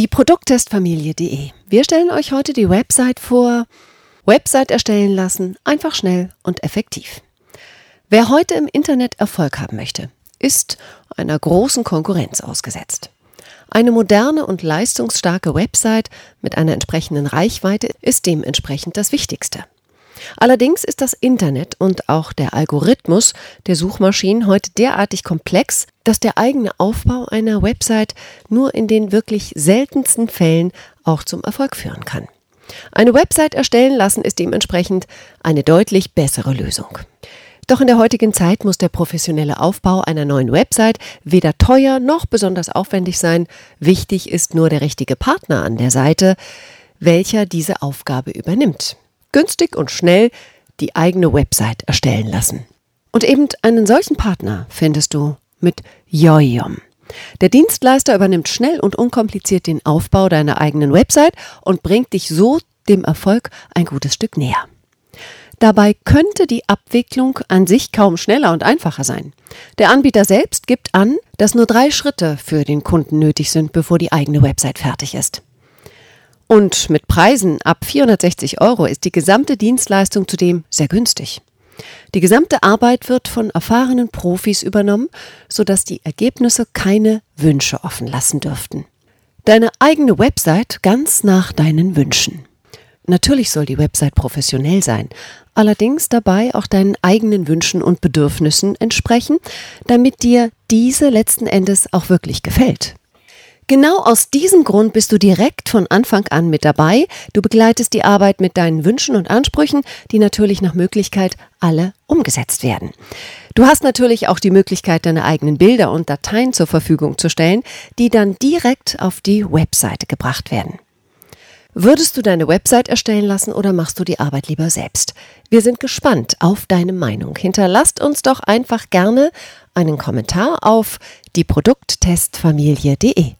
Die Produkttestfamilie.de. Wir stellen euch heute die Website vor. Website erstellen lassen, einfach schnell und effektiv. Wer heute im Internet Erfolg haben möchte, ist einer großen Konkurrenz ausgesetzt. Eine moderne und leistungsstarke Website mit einer entsprechenden Reichweite ist dementsprechend das Wichtigste. Allerdings ist das Internet und auch der Algorithmus der Suchmaschinen heute derartig komplex, dass der eigene Aufbau einer Website nur in den wirklich seltensten Fällen auch zum Erfolg führen kann. Eine Website erstellen lassen ist dementsprechend eine deutlich bessere Lösung. Doch in der heutigen Zeit muss der professionelle Aufbau einer neuen Website weder teuer noch besonders aufwendig sein. Wichtig ist nur der richtige Partner an der Seite, welcher diese Aufgabe übernimmt günstig und schnell die eigene Website erstellen lassen. Und eben einen solchen Partner findest du mit Yoyom. Der Dienstleister übernimmt schnell und unkompliziert den Aufbau deiner eigenen Website und bringt dich so dem Erfolg ein gutes Stück näher. Dabei könnte die Abwicklung an sich kaum schneller und einfacher sein. Der Anbieter selbst gibt an, dass nur drei Schritte für den Kunden nötig sind, bevor die eigene Website fertig ist. Und mit Preisen ab 460 Euro ist die gesamte Dienstleistung zudem sehr günstig. Die gesamte Arbeit wird von erfahrenen Profis übernommen, sodass die Ergebnisse keine Wünsche offen lassen dürften. Deine eigene Website ganz nach deinen Wünschen. Natürlich soll die Website professionell sein, allerdings dabei auch deinen eigenen Wünschen und Bedürfnissen entsprechen, damit dir diese letzten Endes auch wirklich gefällt. Genau aus diesem Grund bist du direkt von Anfang an mit dabei. Du begleitest die Arbeit mit deinen Wünschen und Ansprüchen, die natürlich nach Möglichkeit alle umgesetzt werden. Du hast natürlich auch die Möglichkeit, deine eigenen Bilder und Dateien zur Verfügung zu stellen, die dann direkt auf die Webseite gebracht werden. Würdest du deine Website erstellen lassen oder machst du die Arbeit lieber selbst? Wir sind gespannt auf deine Meinung. Hinterlasst uns doch einfach gerne einen Kommentar auf die Produkttestfamilie.de.